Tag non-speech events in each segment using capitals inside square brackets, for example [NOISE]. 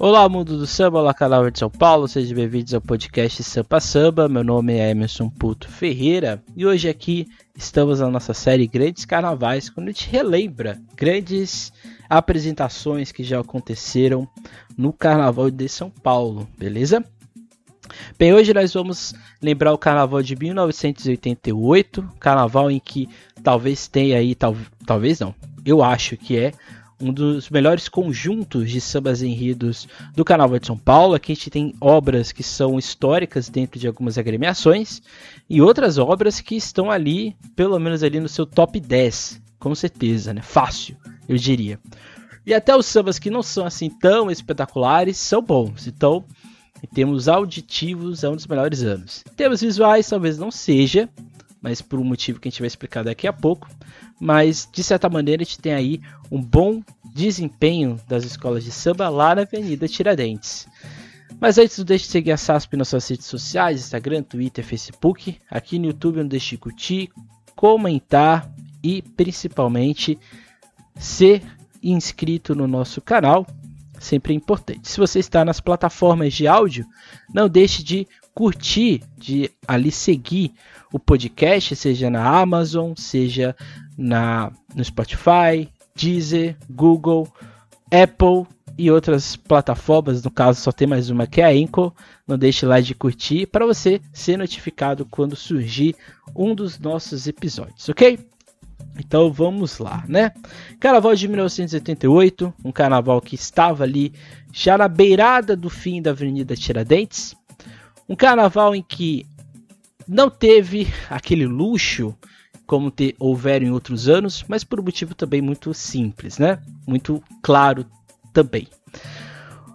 Olá, mundo do samba, olá, canal de São Paulo, sejam bem-vindos ao podcast Sampa Samba. Meu nome é Emerson Puto Ferreira e hoje aqui estamos na nossa série Grandes Carnavais, quando a gente relembra grandes apresentações que já aconteceram no Carnaval de São Paulo, beleza? Bem, hoje nós vamos lembrar o Carnaval de 1988, Carnaval em que talvez tenha aí, tal, talvez não, eu acho que é um dos melhores conjuntos de sambas enredos do Carnaval de São Paulo. Aqui a gente tem obras que são históricas dentro de algumas agremiações e outras obras que estão ali, pelo menos ali no seu top 10, com certeza, né? Fácil, eu diria. E até os sambas que não são assim tão espetaculares são bons. Então, em termos auditivos, é um dos melhores anos. Em termos visuais, talvez não seja, mas por um motivo que a gente vai explicar daqui a pouco. Mas de certa maneira a gente tem aí um bom desempenho das escolas de samba lá na Avenida Tiradentes. Mas antes, não deixe de seguir a SASP nas suas redes sociais, Instagram, Twitter, Facebook. Aqui no YouTube, não deixe de curtir, comentar e principalmente ser inscrito no nosso canal. Sempre é importante. Se você está nas plataformas de áudio, não deixe de curtir, de ali seguir o podcast, seja na Amazon, seja na, no Spotify, Deezer, Google, Apple e outras plataformas. No caso, só tem mais uma que é a Anchor. Não deixe lá de curtir para você ser notificado quando surgir um dos nossos episódios, ok? Então vamos lá, né? Carnaval de 1988, um carnaval que estava ali já na beirada do fim da Avenida Tiradentes. Um carnaval em que não teve aquele luxo como te, houveram em outros anos, mas por um motivo também muito simples, né? Muito claro também.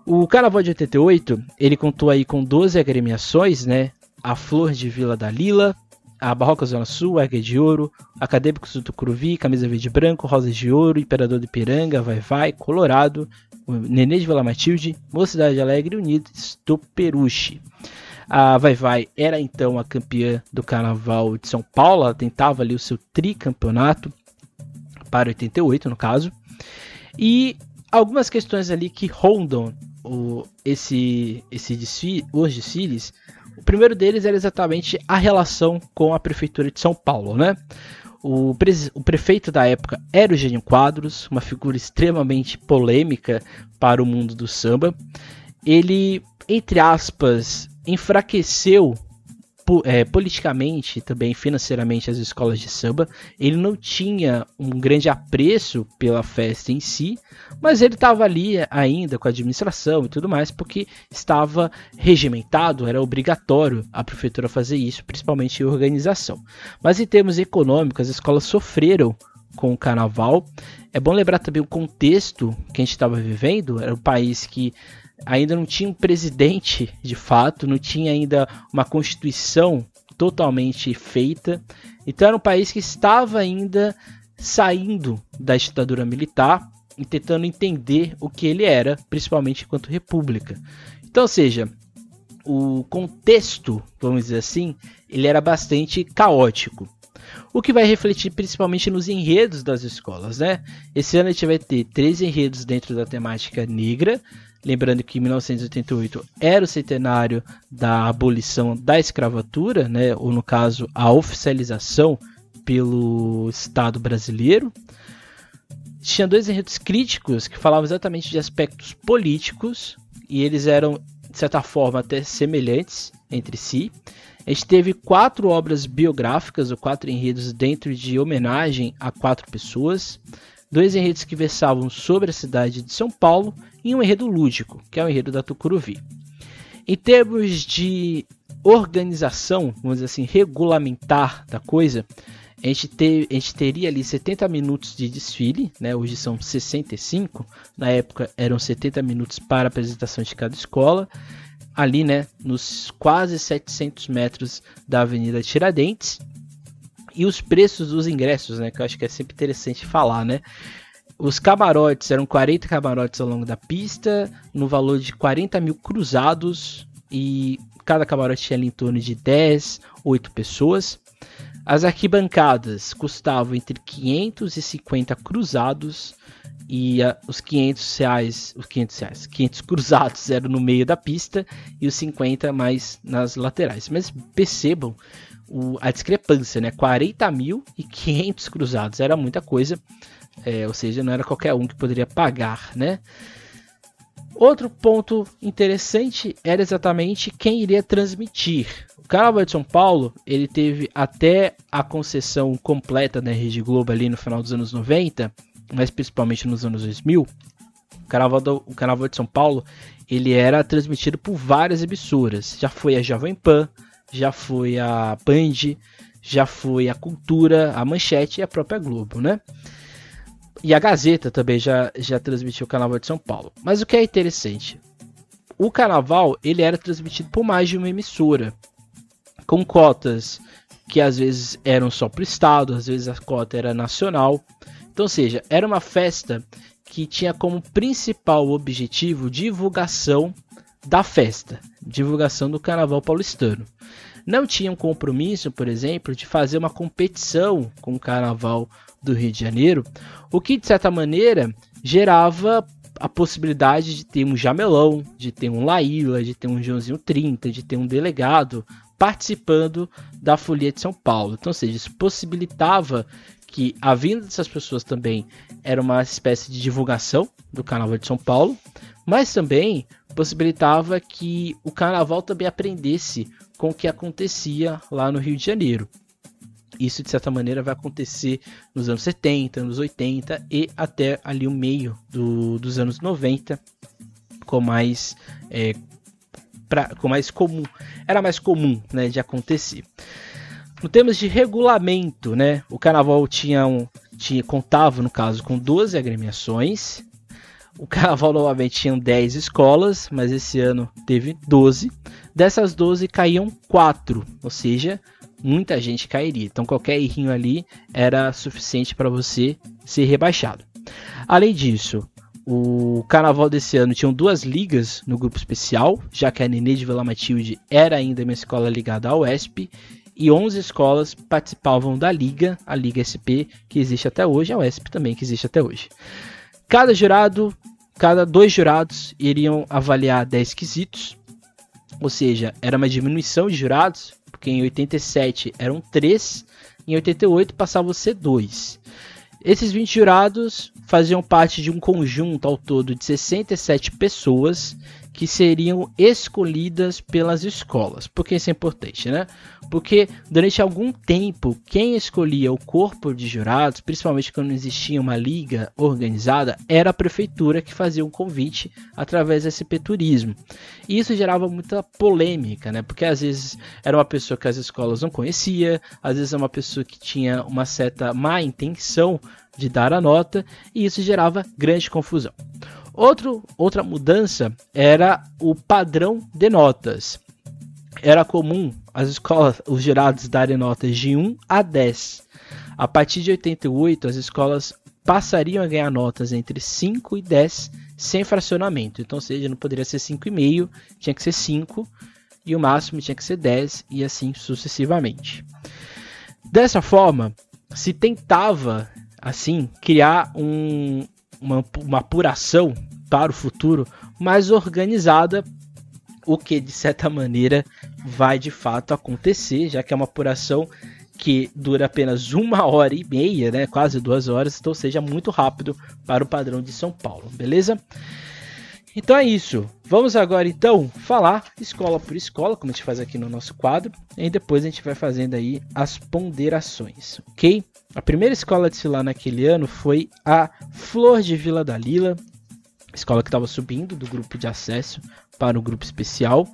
O Carnaval de 88, ele contou aí com 12 agremiações, né? A Flor de Vila da Lila, a Barroca Zona Sul, Águia de Ouro, Acadêmicos do Tucuruvi, Camisa Verde e Branco, Rosas de Ouro, Imperador de Piranga, Vai Vai, Colorado, Nenê de Vila Matilde, Mocidade Alegre e Unidos do Peruche. A Vai Vai era então a campeã do Carnaval de São Paulo, ela tentava ali o seu tricampeonato para 88 no caso. E algumas questões ali que rondam o, esse, esse desfile, os desfiles. O primeiro deles era exatamente a relação com a prefeitura de São Paulo, né? O, pre o, prefeito da época era o Gênio Quadros, uma figura extremamente polêmica para o mundo do samba. Ele, entre aspas, enfraqueceu é, politicamente também financeiramente as escolas de samba. Ele não tinha um grande apreço pela festa em si, mas ele estava ali ainda com a administração e tudo mais, porque estava regimentado, era obrigatório a prefeitura fazer isso, principalmente em organização. Mas em termos econômicos, as escolas sofreram com o carnaval. É bom lembrar também o contexto que a gente estava vivendo, era um país que ainda não tinha um presidente de fato, não tinha ainda uma constituição totalmente feita. Então era um país que estava ainda saindo da ditadura militar e tentando entender o que ele era, principalmente enquanto república. Então, ou seja, o contexto, vamos dizer assim, ele era bastante caótico. O que vai refletir principalmente nos enredos das escolas, né? Esse ano a gente vai ter três enredos dentro da temática negra, Lembrando que 1988 era o centenário da abolição da escravatura, né, ou no caso, a oficialização pelo Estado brasileiro. Tinha dois enredos críticos que falavam exatamente de aspectos políticos e eles eram, de certa forma, até semelhantes entre si. A gente teve quatro obras biográficas, ou quatro enredos dentro de homenagem a quatro pessoas. Dois enredos que versavam sobre a cidade de São Paulo e um enredo lúdico, que é o enredo da Tucuruvi. Em termos de organização, vamos dizer assim, regulamentar da coisa, a gente, ter, a gente teria ali 70 minutos de desfile, né? hoje são 65, na época eram 70 minutos para a apresentação de cada escola, ali né, nos quase 700 metros da Avenida Tiradentes. E os preços dos ingressos, né, que eu acho que é sempre interessante falar, né? Os camarotes eram 40 camarotes ao longo da pista, no valor de 40 mil cruzados, e cada camarote tinha ali em torno de 10, 8 pessoas. As arquibancadas custavam entre 550 cruzados e a, os 500 reais, os 500 reais, 500 [LAUGHS] cruzados eram no meio da pista e os 50 mais nas laterais. Mas percebam o, a discrepância, né? 40 mil e 500 cruzados era muita coisa, é, ou seja, não era qualquer um que poderia pagar, né? Outro ponto interessante era exatamente quem iria transmitir. O Carnaval de São Paulo, ele teve até a concessão completa da Rede Globo ali no final dos anos 90, mas principalmente nos anos 2000. O Carnaval, do, o Carnaval de São Paulo, ele era transmitido por várias emissoras. Já foi a Jovem Pan, já foi a Band, já foi a Cultura, a Manchete e a própria Globo, né? E a Gazeta também já, já transmitiu o Carnaval de São Paulo. Mas o que é interessante, o Carnaval ele era transmitido por mais de uma emissora, com cotas que às vezes eram só para o estado, às vezes a cota era nacional. Então, ou seja, era uma festa que tinha como principal objetivo divulgação da festa, divulgação do Carnaval paulistano. Não tinha um compromisso, por exemplo, de fazer uma competição com o Carnaval do Rio de Janeiro, o que de certa maneira gerava a possibilidade de ter um Jamelão, de ter um Laíla, de ter um Joãozinho 30, de ter um delegado participando da Folia de São Paulo. Então, ou seja, isso possibilitava que a vinda dessas pessoas também era uma espécie de divulgação do Carnaval de São Paulo, mas também possibilitava que o Carnaval também aprendesse com o que acontecia lá no Rio de Janeiro. Isso, de certa maneira, vai acontecer nos anos 70, anos 80 e até ali o meio do, dos anos 90, com mais, é, pra, com mais comum. Era mais comum né, de acontecer. No termos de regulamento, né, o carnaval tinha um, tinha, contava, no caso, com 12 agremiações. O carnaval novamente tinha 10 escolas, mas esse ano teve 12. Dessas 12 caíam 4, ou seja, muita gente cairia. Então qualquer errinho ali era suficiente para você ser rebaixado. Além disso, o carnaval desse ano tinham duas ligas no grupo especial, já que a Nenê de Vila Matilde era ainda uma escola ligada ao ESP, e 11 escolas participavam da liga, a Liga SP, que existe até hoje, a UESP também, que existe até hoje. Cada jurado, cada dois jurados iriam avaliar 10 quesitos, ou seja, era uma diminuição de jurados, porque em 87 eram 3, em 88 passavam a ser 2. Esses 20 jurados faziam parte de um conjunto ao todo de 67 pessoas que seriam escolhidas pelas escolas. Por que isso é importante, né? Porque durante algum tempo, quem escolhia o corpo de jurados, principalmente quando existia uma liga organizada, era a prefeitura que fazia um convite através do SP Turismo. E isso gerava muita polêmica, né? Porque às vezes era uma pessoa que as escolas não conhecia, às vezes é uma pessoa que tinha uma certa má intenção de dar a nota, e isso gerava grande confusão. Outro, outra mudança era o padrão de notas. Era comum as escolas, os jurados darem notas de 1 a 10. A partir de 88, as escolas passariam a ganhar notas entre 5 e 10 sem fracionamento. Então, ou seja, não poderia ser 5,5, tinha que ser 5 e o máximo tinha que ser 10 e assim sucessivamente. Dessa forma, se tentava assim criar um, uma, uma apuração para o futuro mais organizada, o que de certa maneira vai de fato acontecer, já que é uma apuração que dura apenas uma hora e meia, né, quase duas horas, então seja muito rápido para o padrão de São Paulo, beleza? Então é isso. Vamos agora então falar escola por escola, como a gente faz aqui no nosso quadro, e depois a gente vai fazendo aí as ponderações, ok? A primeira escola a desfilar naquele ano foi a Flor de Vila da Lila, escola que estava subindo do grupo de acesso para o grupo especial,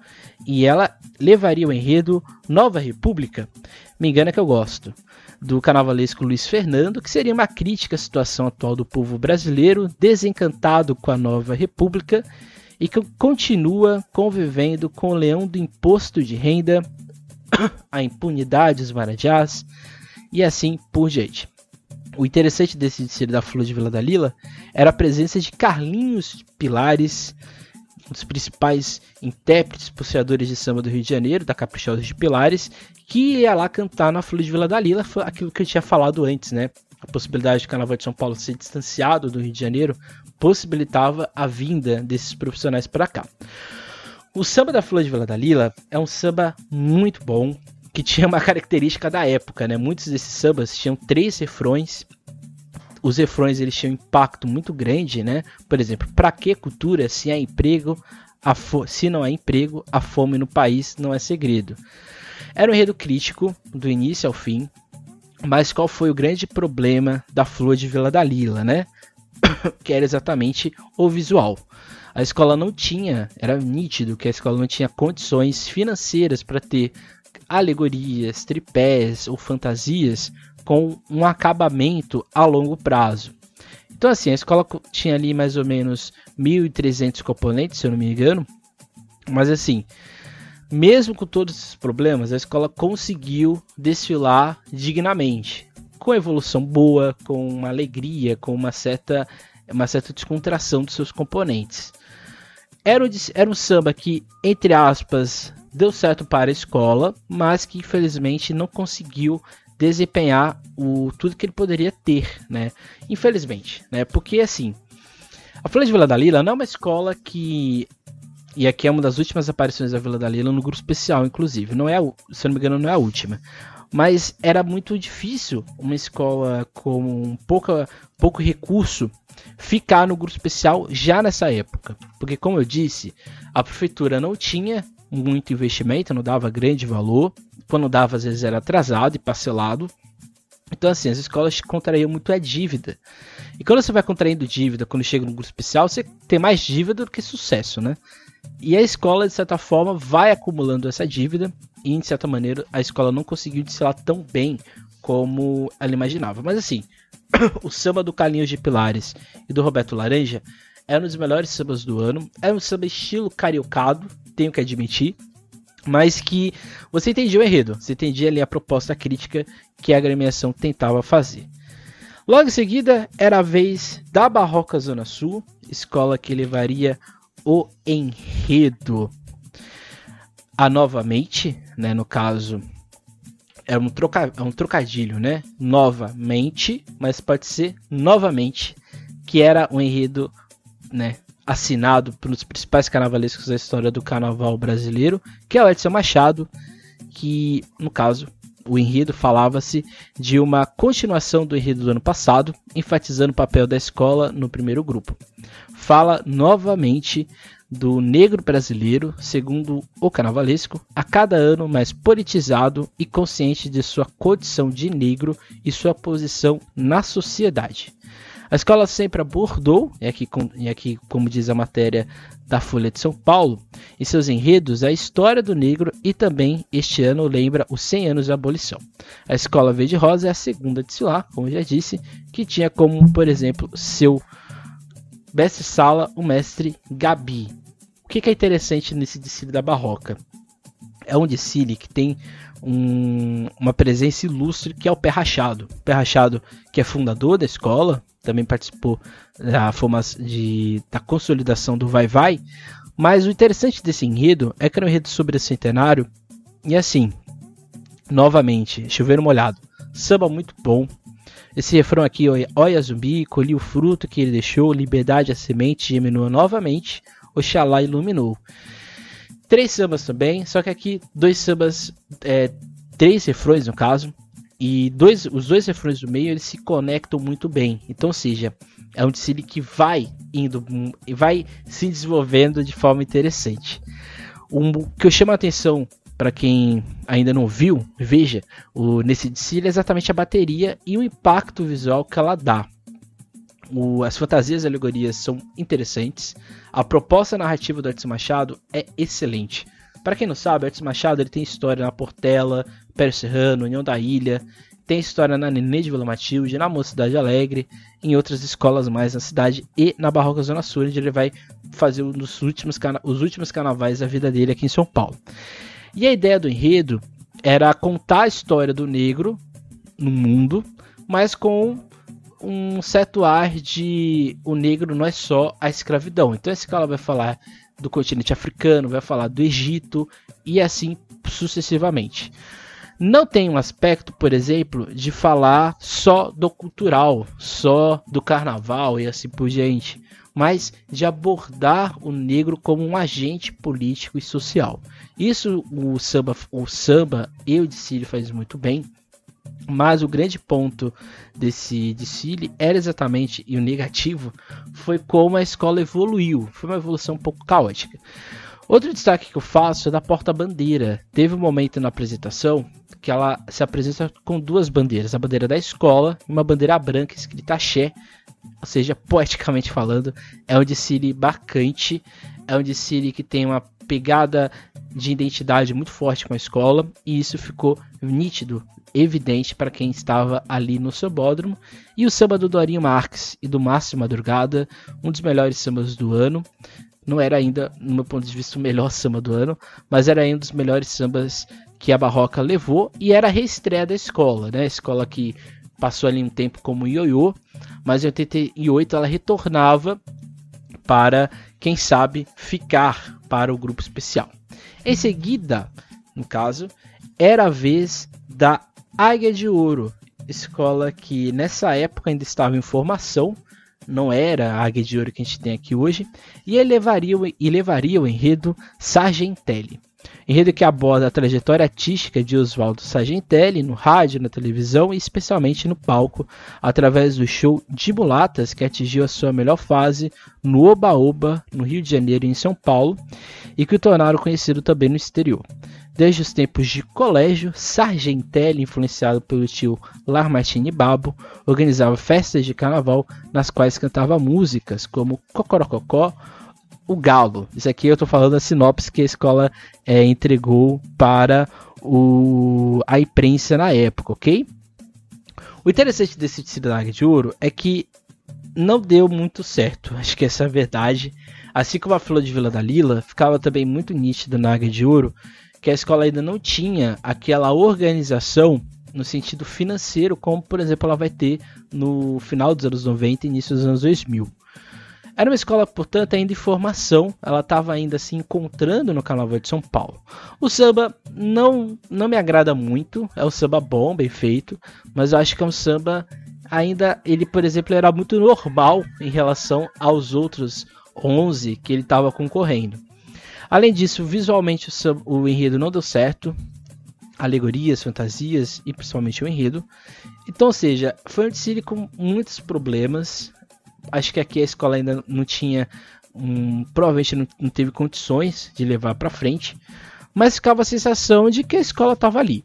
e ela levaria o enredo Nova República, me engana que eu gosto, do carnavalesco Luiz Fernando, que seria uma crítica à situação atual do povo brasileiro, desencantado com a Nova República e que continua convivendo com o leão do imposto de renda, [COUGHS] a impunidade, os marajás, e assim por diante. O interessante desse desfile da Flor de Vila da Lila era a presença de Carlinhos Pilares, um dos principais intérpretes puxadores de samba do Rio de Janeiro, da Caprichosa de Pilares, que ia lá cantar na Flor de Vila da Lila, foi aquilo que eu tinha falado antes, né? a possibilidade do Carnaval de São Paulo ser distanciado do Rio de Janeiro, possibilitava a vinda desses profissionais para cá. O samba da Flor de Vila da Lila é um samba muito bom, que tinha uma [LAUGHS] característica da época, né? Muitos desses sambas tinham três refrões. Os refrões eles tinham um impacto muito grande, né? Por exemplo, para que cultura se há emprego, se não há emprego, a fome no país não é segredo. Era um enredo crítico do início ao fim, mas qual foi o grande problema da Flor de Vila da Lila, né? [COUGHS] que era exatamente o visual. A escola não tinha, era nítido que a escola não tinha condições financeiras para ter alegorias, tripés ou fantasias com um acabamento a longo prazo. Então, assim, a escola tinha ali mais ou menos 1.300 componentes, se eu não me engano. Mas, assim, mesmo com todos esses problemas, a escola conseguiu desfilar dignamente, com evolução boa, com uma alegria, com uma certa, uma certa descontração dos seus componentes. Era um, era um samba que, entre aspas, deu certo para a escola, mas que infelizmente não conseguiu desempenhar o tudo que ele poderia ter, né? Infelizmente, né? Porque assim, a Folha de Vila da Lila não é uma escola que e aqui é uma das últimas aparições da Vila da Lila no grupo especial, inclusive. Não é, se eu não me engano, não é a última. Mas era muito difícil uma escola com pouca, pouco recurso ficar no grupo especial já nessa época. Porque, como eu disse, a prefeitura não tinha muito investimento, não dava grande valor. Quando dava, às vezes era atrasado e parcelado. Então, assim, as escolas contraíam muito a dívida. E quando você vai contraindo dívida, quando chega no grupo especial, você tem mais dívida do que sucesso, né? E a escola, de certa forma, vai acumulando essa dívida. E, de certa maneira, a escola não conseguiu desfilar tão bem como ela imaginava. Mas, assim, [CLEARS THROAT] o samba do Carlinhos de Pilares e do Roberto Laranja é um dos melhores sambas do ano. É um samba estilo cariocado, tenho que admitir, mas que você entendia o enredo, você entendia ali a proposta crítica que a agremiação tentava fazer. Logo em seguida era a vez da Barroca Zona Sul, escola que levaria o enredo a novamente, né, no caso é um, troca, é um trocadilho, né? Novamente, mas pode ser novamente, que era um enredo, né, assinado pelos principais carnavalescos da história do carnaval brasileiro, que é o Edson Machado, que, no caso, o enredo falava-se de uma continuação do enredo do ano passado, enfatizando o papel da escola no primeiro grupo. Fala novamente do negro brasileiro, segundo o carnavalesco, a cada ano mais politizado e consciente de sua condição de negro e sua posição na sociedade. A escola sempre abordou, e aqui, e aqui como diz a matéria da Folha de São Paulo, em seus enredos a história do negro e também este ano lembra os 100 anos da abolição. A escola Verde Rosa é a segunda de Silá, como já disse, que tinha como, por exemplo, seu best-sala o mestre Gabi. O que, que é interessante nesse desfile da Barroca? É um desfile que tem um, uma presença ilustre que é o Pé Rachado. O Pé Rachado, que é fundador da escola, também participou da, de, da consolidação do Vai Vai. Mas o interessante desse enredo é que era um enredo sobre o centenário. E assim, novamente, chover molhado. Samba muito bom. Esse refrão aqui, olha zumbi, colhi o fruto que ele deixou, liberdade a semente germinou novamente, Oxalá iluminou. Três sambas também, só que aqui dois sambas, é, três refrões no caso, e dois, os dois refrões do meio eles se conectam muito bem. Então, ou seja, é um desfile que vai indo e vai se desenvolvendo de forma interessante. O que eu chamo a atenção para quem ainda não viu, veja, o, nesse desfile é exatamente a bateria e o impacto visual que ela dá. O, as fantasias e alegorias são interessantes. A proposta narrativa do Artes Machado é excelente. Para quem não sabe, Artes Machado ele tem história na Portela, Pério Serrano, União da Ilha, tem história na Nenê de Vila Matilde, na Mocidade Alegre, em outras escolas mais na cidade e na Barroca Zona Sul, onde ele vai fazer um dos últimos, os últimos carnavais da vida dele aqui em São Paulo. E a ideia do enredo era contar a história do negro no mundo, mas com um certo ar de o negro não é só a escravidão. Então essa escola vai falar do continente africano, vai falar do Egito e assim sucessivamente. não tem um aspecto, por exemplo, de falar só do cultural, só do carnaval e assim por diante, mas de abordar o negro como um agente político e social. Isso o samba, o samba e o faz muito bem. Mas o grande ponto desse desfile era exatamente, e o negativo, foi como a escola evoluiu. Foi uma evolução um pouco caótica. Outro destaque que eu faço é da porta-bandeira. Teve um momento na apresentação que ela se apresenta com duas bandeiras, a bandeira da escola e uma bandeira branca escrita axé, ou seja, poeticamente falando, é um desfile bacante, é um desfile que tem uma pegada de identidade muito forte com a escola e isso ficou nítido, evidente para quem estava ali no sambódromo. E o samba do Dorinho Marques e do Márcio Madrugada, um dos melhores sambas do ano. Não era ainda, no meu ponto de vista, o melhor samba do ano, mas era um dos melhores sambas que a Barroca levou e era a reestreia da escola, né? A escola que passou ali um tempo como ioiô, mas em 88 ela retornava para, quem sabe, ficar para o grupo especial. Em seguida, no caso, era a vez da Águia de Ouro, escola que nessa época ainda estava em formação, não era a Águia de Ouro que a gente tem aqui hoje, e levaria, e levaria o enredo Sargentelli. Enredo que aborda a trajetória artística de Oswaldo Sargentelli no rádio, na televisão e especialmente no palco, através do show de mulatas que atingiu a sua melhor fase no Oba Oba, no Rio de Janeiro e em São Paulo, e que o tornaram conhecido também no exterior. Desde os tempos de colégio, Sargentelli, influenciado pelo tio Larmartini Babo, organizava festas de carnaval nas quais cantava músicas como Cocorococó, o Galo. Isso aqui eu estou falando da sinopse que a escola é, entregou para o, a imprensa na época, ok? O interessante desse Cidade de Ouro é que não deu muito certo. Acho que essa é a verdade. Assim como a Flor de Vila da Lila, ficava também muito nítido na Águia de Ouro que a escola ainda não tinha aquela organização no sentido financeiro, como por exemplo ela vai ter no final dos anos 90 e início dos anos 2000. Era uma escola, portanto, ainda em formação, ela estava ainda se encontrando no Carnaval de São Paulo. O samba não, não me agrada muito, é um samba bom, bem feito, mas eu acho que é um samba ainda, ele por exemplo, era muito normal em relação aos outros 11 que ele estava concorrendo. Além disso, visualmente o, samba, o enredo não deu certo, alegorias, fantasias e principalmente o enredo. Então, ou seja, foi um desfile com muitos problemas, acho que aqui a escola ainda não tinha, um, provavelmente não, não teve condições de levar para frente, mas ficava a sensação de que a escola estava ali.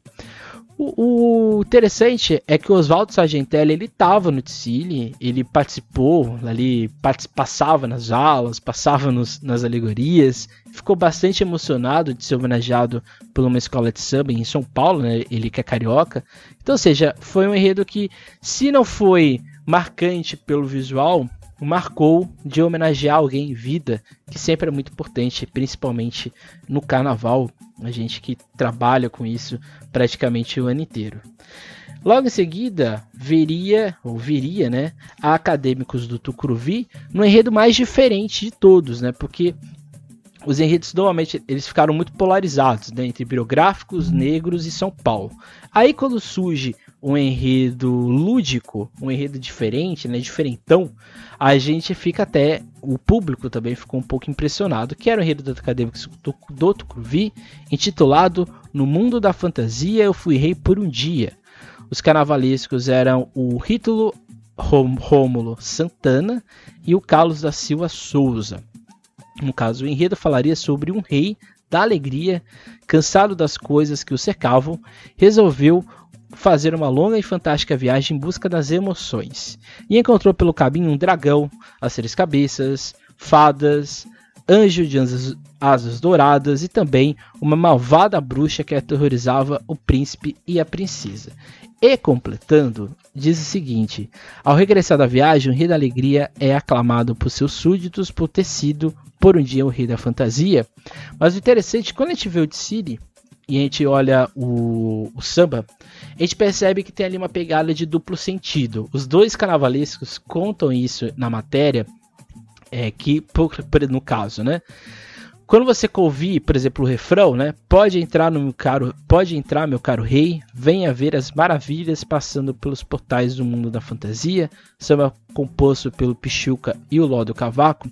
O, o, interessante é que o Oswaldo Sargentelli ele estava no Tsili, ele participou ali, passava nas aulas, passava nos, nas alegorias, ficou bastante emocionado de ser homenageado por uma escola de samba em São Paulo, né? ele que é carioca. Então, ou seja, foi um enredo que, se não foi marcante pelo visual, marcou de homenagear alguém em vida, que sempre é muito importante, principalmente no carnaval, a gente que trabalha com isso praticamente o ano inteiro. Logo em seguida, viria, ou viria, né, a Acadêmicos do Tucuruvi, no enredo mais diferente de todos, né, porque os enredos normalmente eles ficaram muito polarizados né, entre biográficos, negros e São Paulo. Aí quando surge um enredo lúdico, um enredo diferente, né, diferentão, a gente fica até, o público também ficou um pouco impressionado, que era o enredo do acadêmico do, Tucuruvi, intitulado No Mundo da Fantasia Eu Fui Rei por um Dia. Os carnavalescos eram o Rítolo Rômulo Santana e o Carlos da Silva Souza. No caso, o enredo falaria sobre um rei da alegria, cansado das coisas que o cercavam, resolveu fazer uma longa e fantástica viagem em busca das emoções. E encontrou pelo caminho um dragão, as três cabeças, fadas, anjo de asas, asas douradas e também uma malvada bruxa que aterrorizava o príncipe e a princesa. E completando, diz o seguinte: ao regressar da viagem, o rei da alegria é aclamado por seus súditos por ter sido por um dia o rei da fantasia. Mas o interessante, quando a gente vê o Tsiri, e a gente olha o, o, samba, a gente percebe que tem ali uma pegada de duplo sentido. Os dois carnavalescos contam isso na matéria, é, que no caso, né? Quando você ouvir, por exemplo, o refrão, né? Pode entrar no meu caro, pode entrar, meu caro rei, venha ver as maravilhas passando pelos portais do mundo da fantasia, samba composto pelo Pichuca e o Ló do Cavaco.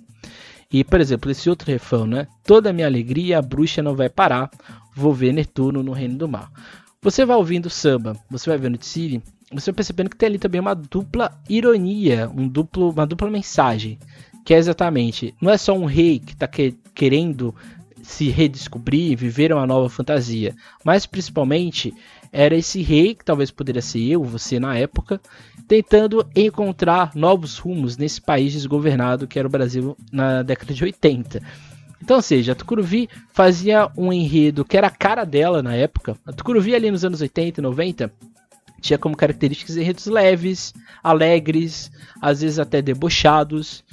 E, por exemplo, esse outro refrão, né? Toda minha alegria, a bruxa não vai parar, vou ver Netuno no reino do mar. Você vai ouvindo samba, você vai vendo Tsiri, você vai percebendo que tem ali também uma dupla ironia, um duplo, uma dupla mensagem que é exatamente, não é só um rei que está que, querendo se redescobrir, viver uma nova fantasia, mas principalmente era esse rei, que talvez poderia ser eu, você na época, tentando encontrar novos rumos nesse país desgovernado que era o Brasil na década de 80. Então, ou seja, a Tucuruvi fazia um enredo que era a cara dela na época. A Tucuruvi ali nos anos 80 e 90 tinha como características enredos leves, alegres, às vezes até debochados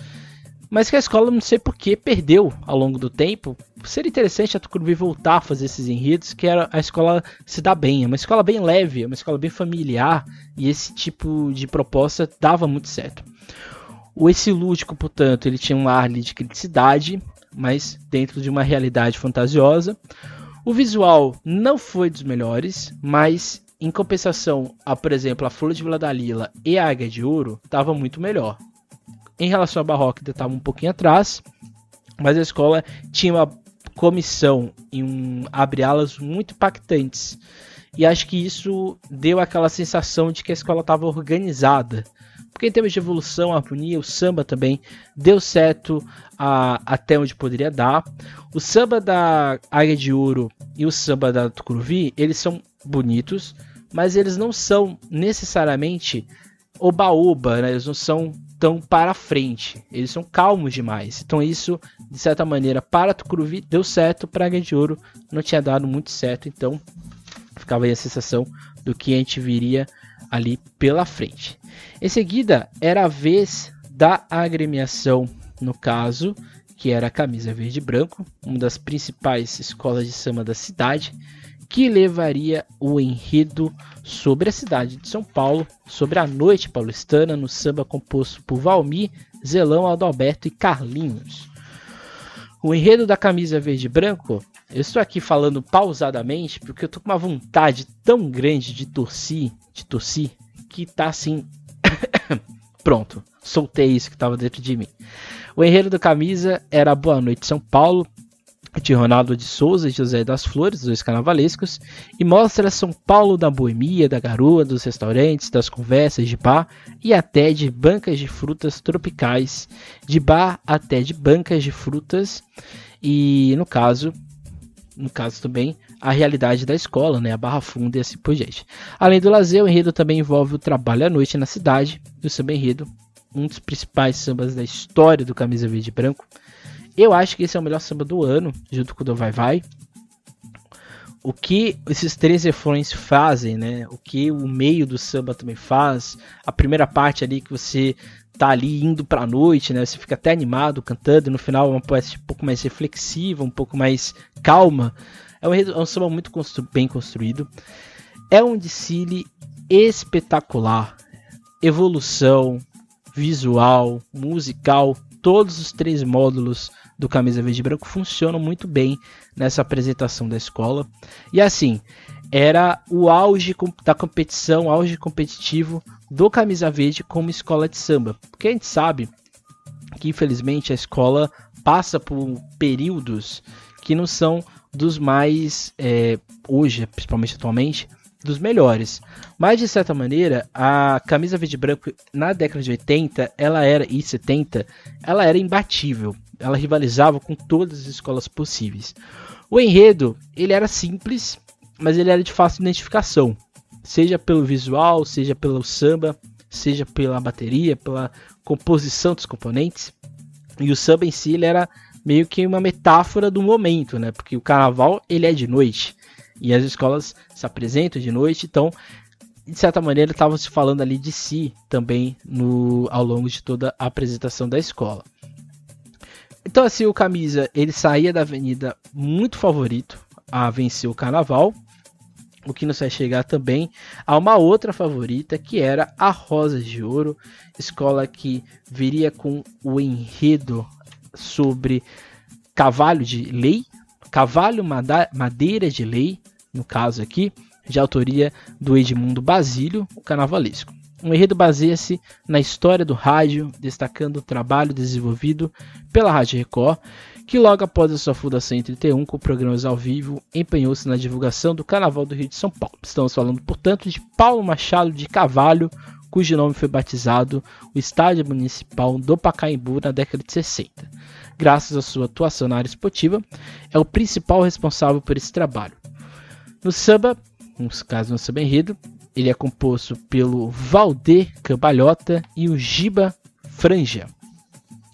mas que a escola não sei por que perdeu ao longo do tempo. Seria interessante a Tucuruvi voltar a fazer esses enredos, que era a escola se dá bem, é uma escola bem leve, é uma escola bem familiar, e esse tipo de proposta dava muito certo. O esse lúdico, portanto, ele tinha um ar de criticidade, mas dentro de uma realidade fantasiosa. O visual não foi dos melhores, mas em compensação a, por exemplo, a Flor de Vila da Lila e a Águia de Ouro, estava muito melhor. Em relação à Barroca, ainda estava um pouquinho atrás, mas a escola tinha uma comissão e um abre-alas muito impactantes. E acho que isso deu aquela sensação de que a escola estava organizada. Porque em termos de evolução, harmonia, o samba também deu certo a, até onde poderia dar. O samba da Águia de Ouro e o samba da Tucuruvi, eles são bonitos, mas eles não são necessariamente oba-oba, né? eles não são tão para frente. Eles são calmos demais. Então isso, de certa maneira, para Tucuruvi deu certo, para Águia de Ouro não tinha dado muito certo. Então ficava aí a sensação do que a gente viria ali pela frente. Em seguida, era a vez da agremiação, no caso, que era a Camisa Verde e Branco, uma das principais escolas de samba da cidade, que levaria o enredo sobre a cidade de São Paulo, sobre a noite paulistana, no samba composto por Valmir, Zelão, Adalberto e Carlinhos. O enredo da camisa verde e branco, eu estou aqui falando pausadamente porque eu tô com uma vontade tão grande de torcer, de torcer, que tá assim. [COUGHS] Pronto, soltei isso que estava dentro de mim. O enredo da camisa era Boa Noite São Paulo, de Ronaldo de Souza e José das Flores, dois carnavalescos, e mostra São Paulo da boemia, da garoa, dos restaurantes, das conversas de bar e até de bancas de frutas tropicais, de bar até de bancas de frutas. E no caso, no caso também a realidade da escola, né, a barra funda e assim por diante. Além do lazer, o enredo também envolve o trabalho à noite na cidade, e samba enredo, um dos principais sambas da história do Camisa Verde e Branco, eu acho que esse é o melhor samba do ano, junto com o do Vai Vai. O que esses três refrões fazem, né? O que o meio do samba também faz. A primeira parte ali que você tá ali indo pra noite, né? Você fica até animado cantando, e no final é uma poesia um pouco mais reflexiva, um pouco mais calma. É um, é um samba muito constru bem construído. É um desfile espetacular. Evolução, visual, musical, todos os três módulos do Camisa Verde e Branco funcionam muito bem nessa apresentação da escola. E assim, era o auge da competição, auge competitivo do Camisa Verde como escola de samba. Porque a gente sabe que infelizmente a escola passa por períodos que não são dos mais, é, hoje, principalmente atualmente, dos melhores. Mas de certa maneira, a camisa verde e branco na década de 80, ela era e 70, ela era imbatível ela rivalizava com todas as escolas possíveis. O enredo, ele era simples, mas ele era de fácil identificação, seja pelo visual, seja pelo samba, seja pela bateria, pela composição dos componentes. E o samba em si ele era meio que uma metáfora do momento, né? Porque o carnaval ele é de noite e as escolas se apresentam de noite, então de certa maneira estavam se falando ali de si também no ao longo de toda a apresentação da escola. Então, assim, o Camisa, ele saía da avenida muito favorito a vencer o Carnaval. O que nos vai chegar também a uma outra favorita, que era a Rosas de Ouro, escola que viria com o enredo sobre Cavalho de Lei, Cavalho Madeira de Lei, no caso aqui, de autoria do Edmundo Basílio, o carnavalesco. O enredo baseia-se na história do rádio, destacando o trabalho desenvolvido pela Rádio Record, que logo após a sua fundação em 31, com programas ao vivo, empenhou-se na divulgação do Carnaval do Rio de São Paulo. Estamos falando, portanto, de Paulo Machado de Cavalho, cujo nome foi batizado o Estádio Municipal do Pacaembu na década de 60. Graças à sua atuação na área esportiva, é o principal responsável por esse trabalho. No samba, nos casos no samba enredo, ele é composto pelo Valdir Cambalhota e o Giba Franja.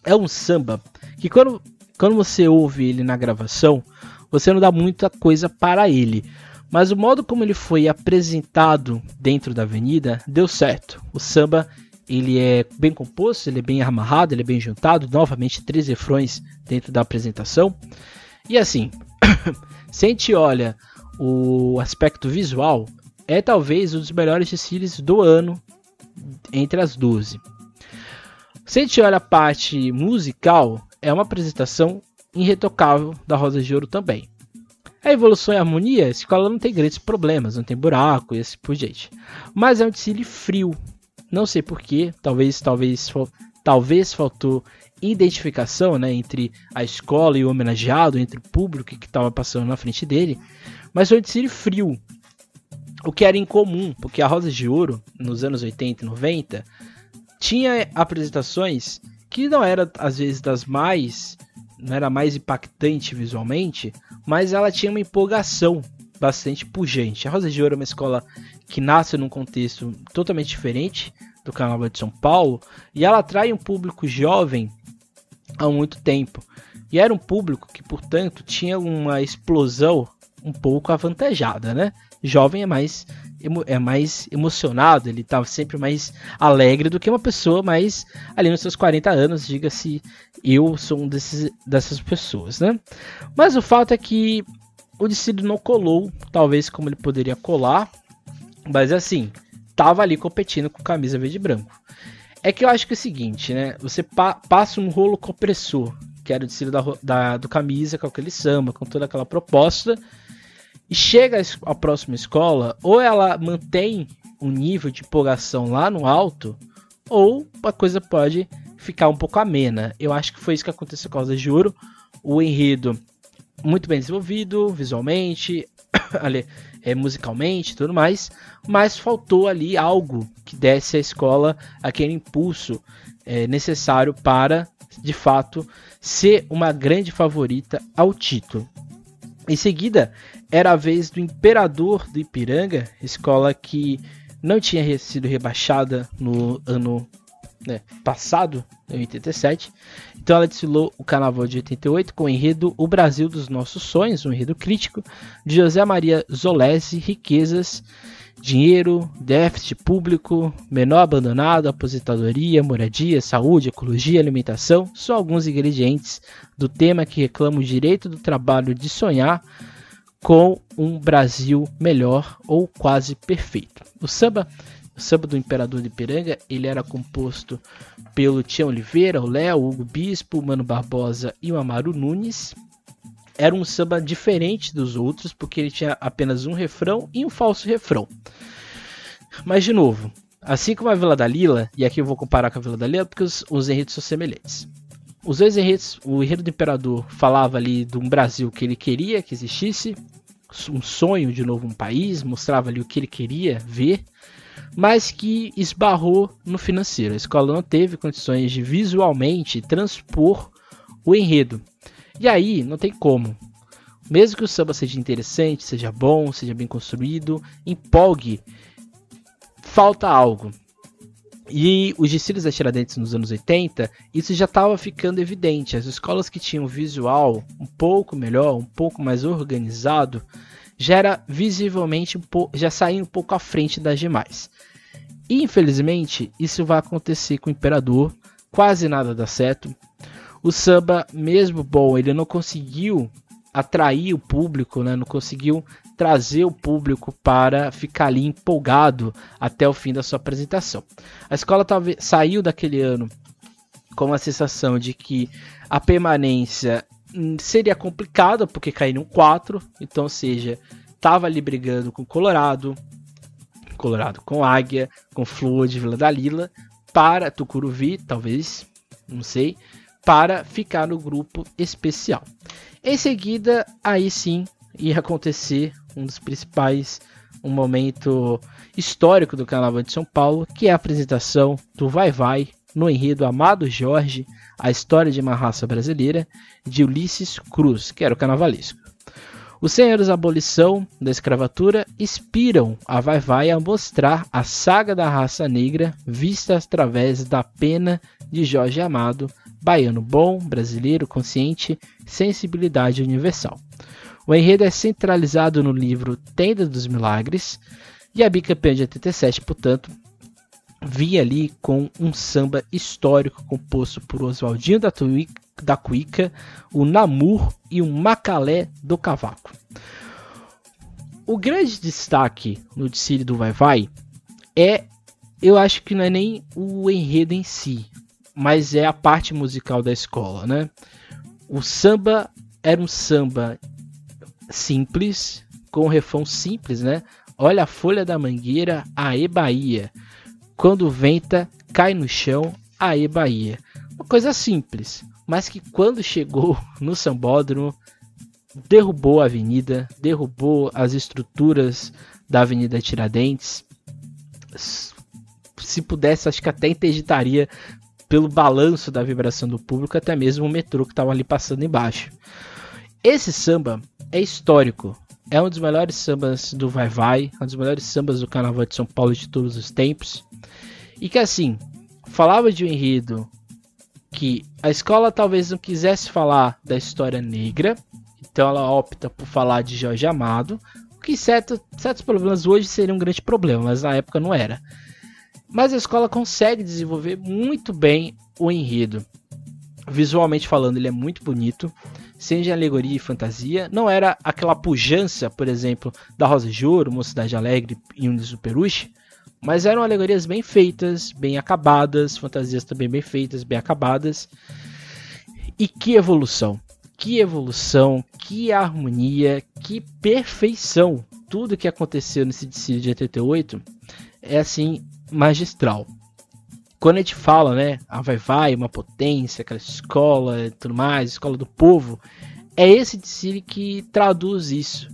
É um samba que quando, quando você ouve ele na gravação, você não dá muita coisa para ele. Mas o modo como ele foi apresentado dentro da avenida deu certo. O samba ele é bem composto, ele é bem amarrado, ele é bem juntado. Novamente, três refrões dentro da apresentação. E assim, [COUGHS] se a gente olha o aspecto visual, é talvez um dos melhores desfiles do ano entre as 12. Se a gente olha a parte musical, é uma apresentação irretocável da Rosa de Ouro também. A evolução e a harmonia, a escola não tem grandes problemas, não tem buraco e assim por diante. Mas é um desfile frio. Não sei porquê, talvez, talvez, talvez faltou identificação né, entre a escola e o homenageado, entre o público que estava passando na frente dele. Mas foi um desfile frio, o que era incomum, porque a Rosa de Ouro, nos anos 80 e 90, tinha apresentações que não era às vezes das mais, não era mais impactante visualmente, mas ela tinha uma empolgação bastante pujante. A Rosa de Ouro é uma escola que nasce num contexto totalmente diferente do Carnaval de São Paulo e ela atrai um público jovem há muito tempo. E era um público que, portanto, tinha uma explosão um pouco avantajada, né? jovem é mais é mais emocionado, ele tá sempre mais alegre do que uma pessoa mais ali nos seus 40 anos, diga-se, eu sou um desses, dessas pessoas, né? Mas o fato é que o descido não colou, talvez como ele poderia colar, mas assim, tava ali competindo com camisa verde e branco. É que eu acho que é o seguinte, né? Você pa passa um rolo compressor, que era o descido da, da, do camisa, com aquele samba, com toda aquela proposta, chega à próxima escola, ou ela mantém um nível de empolgação lá no alto, ou a coisa pode ficar um pouco amena. Eu acho que foi isso que aconteceu com a Rosa de Ouro. O enredo muito bem desenvolvido, visualmente, [COUGHS] ali, é, musicalmente tudo mais, mas faltou ali algo que desse à escola aquele impulso é, necessário para, de fato, ser uma grande favorita ao título. Em seguida, era a vez do Imperador do Ipiranga, escola que não tinha sido rebaixada no ano né, passado, em 87. Então ela desfilou o Carnaval de 88 com o enredo O Brasil dos Nossos Sonhos, um enredo crítico, de José Maria Zolese, Riquezas, Dinheiro, Déficit Público, Menor Abandonado, Aposentadoria, Moradia, Saúde, Ecologia, Alimentação, são alguns ingredientes do tema que reclama o direito do trabalho de sonhar com um Brasil melhor ou quase perfeito. O samba, o samba do Imperador de Ipiranga, ele era composto pelo Tião Oliveira, o Léo, o Hugo Bispo, Mano Barbosa e o Amaro Nunes. Era um samba diferente dos outros, porque ele tinha apenas um refrão e um falso refrão. Mas, de novo, assim como a Vila da Lila, e aqui eu vou comparar com a Vila da Lila, porque os, os enredos são semelhantes. Os dois enredos, o enredo do Imperador falava ali de um Brasil que ele queria que existisse, um sonho de novo um país, mostrava ali o que ele queria ver, mas que esbarrou no financeiro. A escola não teve condições de visualmente transpor o enredo. E aí não tem como. Mesmo que o samba seja interessante, seja bom, seja bem construído, empolgue, falta algo. E os desfiles da Tiradentes nos anos 80, isso já estava ficando evidente. As escolas que tinham visual um pouco melhor, um pouco mais organizado, já era visivelmente um pouco, já saía um pouco à frente das demais. E, infelizmente, isso vai acontecer com o Imperador. Quase nada dá certo. O samba, mesmo bom, ele não conseguiu atrair o público, né? não conseguiu trazer o público para ficar ali empolgado até o fim da sua apresentação. A escola talvez saiu daquele ano com a sensação de que a permanência hum, seria complicado porque caíram quatro, então, ou seja, tava ali brigando com Colorado, Colorado com Águia, com Flor de Vila da Lila, para Tucuruvi, talvez, não sei, para ficar no grupo especial. Em seguida, aí sim ia acontecer um dos principais, um momento histórico do Carnaval de São Paulo, que é a apresentação do Vai Vai no enredo Amado Jorge, a história de uma raça brasileira, de Ulisses Cruz, que era o carnavalesco. Os senhores da abolição da escravatura inspiram a Vai Vai a mostrar a saga da raça negra vista através da pena de Jorge Amado, baiano bom, brasileiro, consciente, sensibilidade universal. O enredo é centralizado no livro Tenda dos Milagres e a bicampeã de 87, portanto, vinha ali com um samba histórico composto por Oswaldinho da, da Cuica, o Namur e o Macalé do Cavaco. O grande destaque no desfile do Vai Vai é, eu acho que não é nem o enredo em si, mas é a parte musical da escola, né? O samba era um samba simples, com refrão simples, né? Olha a folha da mangueira, aê Bahia. Quando venta, cai no chão, aê Bahia. Uma coisa simples, mas que quando chegou [LAUGHS] no Sambódromo, derrubou a avenida, derrubou as estruturas da Avenida Tiradentes. Se pudesse, acho que até interditaria pelo balanço da vibração do público, até mesmo o metrô que estava ali passando embaixo. Esse samba é histórico. É um dos melhores sambas do Vai Vai, um dos melhores sambas do Carnaval de São Paulo de todos os tempos. E que assim, falava de um enredo que a escola talvez não quisesse falar da história negra, então ela opta por falar de Jorge Amado, o que certo, certos problemas hoje seriam um grande problema, mas na época não era. Mas a escola consegue desenvolver muito bem o enredo. Visualmente falando, ele é muito bonito, seja alegoria e fantasia. Não era aquela pujança, por exemplo, da Rosa de Ouro, Mocidade Alegre e Unis do Peruche, mas eram alegorias bem feitas, bem acabadas, fantasias também bem feitas, bem acabadas. E que evolução! Que evolução, que harmonia, que perfeição! Tudo que aconteceu nesse desfile de 88 é assim magistral. Quando a gente fala, né, a Vai Vai, uma potência, aquela escola tudo mais, escola do povo, é esse desfile que traduz isso.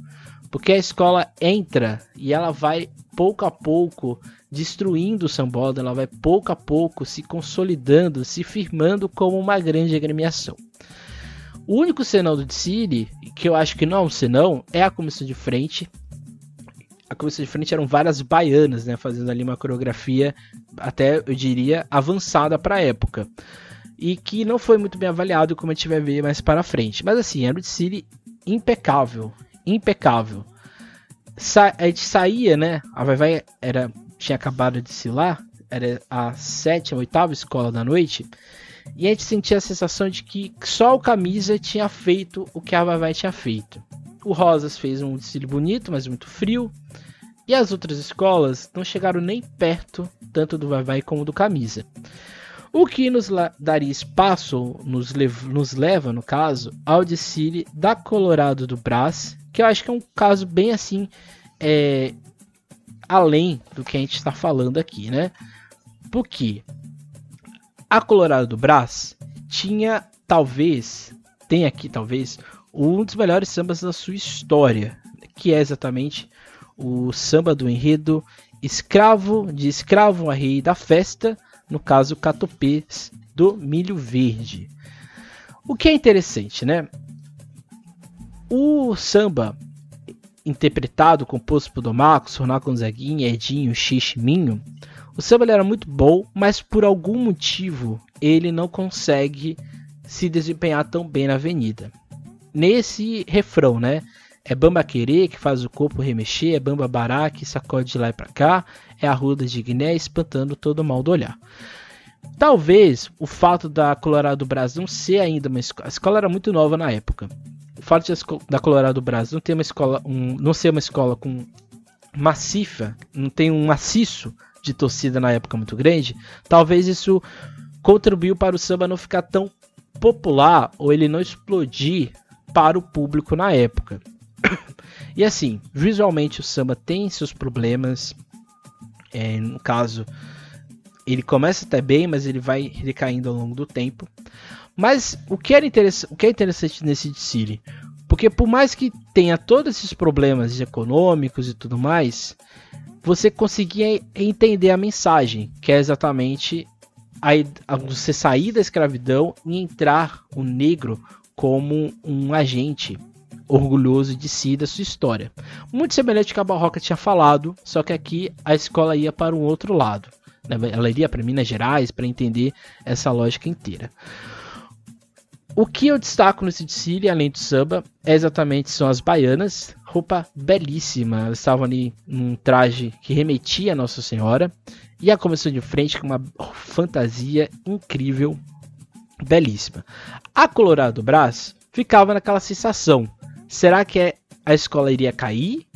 Porque a escola entra e ela vai pouco a pouco destruindo o sambódromo, ela vai pouco a pouco se consolidando, se firmando como uma grande agremiação. O único senão do desfile, que eu acho que não é um senão, é a comissão de frente, a comissão de frente eram várias baianas, né, fazendo ali uma coreografia até eu diria avançada para a época. E que não foi muito bem avaliado, como a gente vai ver mais para frente. Mas assim, era um desfile impecável, impecável. Sa a gente saía, né? A Vai Vai era, tinha acabado de desfilar, era a sétima, oitava escola da noite. E a gente sentia a sensação de que só o camisa tinha feito o que a Vai Vai tinha feito. O Rosas fez um desfile bonito, mas muito frio. E as outras escolas não chegaram nem perto tanto do Vai Vai como do Camisa. O que nos daria espaço, nos, lev nos leva, no caso, ao desfile da Colorado do Brás, que eu acho que é um caso bem assim, é, além do que a gente está falando aqui, né? Porque a Colorado do Brás tinha, talvez, tem aqui talvez, um dos melhores sambas da sua história, que é exatamente o samba do enredo Escravo de Escravo a Rei da Festa, no caso Catopês do Milho Verde. O que é interessante, né? O samba interpretado, composto por Domacos, Ronaldo Gonzaguinha, Edinho, Xixi, Minho, o samba era muito bom, mas por algum motivo ele não consegue se desempenhar tão bem na avenida nesse refrão, né? É Bamba Querer que faz o corpo remexer, é Bamba Bará que sacode de lá e pra cá, é a Ruda de Guiné espantando todo mal do olhar. Talvez o fato da Colorado do Brasil não ser ainda uma escola, a escola era muito nova na época. O fato da Colorado do Brasil não ter uma escola, um, não ser uma escola com macifa, não tem um maciço de torcida na época muito grande, talvez isso contribuiu para o samba não ficar tão popular ou ele não explodir para o público na época. [COUGHS] e assim, visualmente o samba tem seus problemas. É, no caso, ele começa até bem, mas ele vai recaindo ao longo do tempo. Mas o que, era o que é interessante nesse City? Porque por mais que tenha todos esses problemas econômicos e tudo mais, você conseguia entender a mensagem, que é exatamente a, a, você sair da escravidão e entrar o negro como um agente orgulhoso de si da sua história. Muito semelhante ao que a Barroca tinha falado, só que aqui a escola ia para um outro lado. Ela iria para Minas Gerais para entender essa lógica inteira. O que eu destaco nesse desfile, além do samba, é exatamente são as baianas, roupa belíssima. Elas estavam ali num traje que remetia a Nossa Senhora e a comissão de frente com uma fantasia incrível, belíssima. A Colorado Brás ficava naquela sensação: será que a escola iria cair?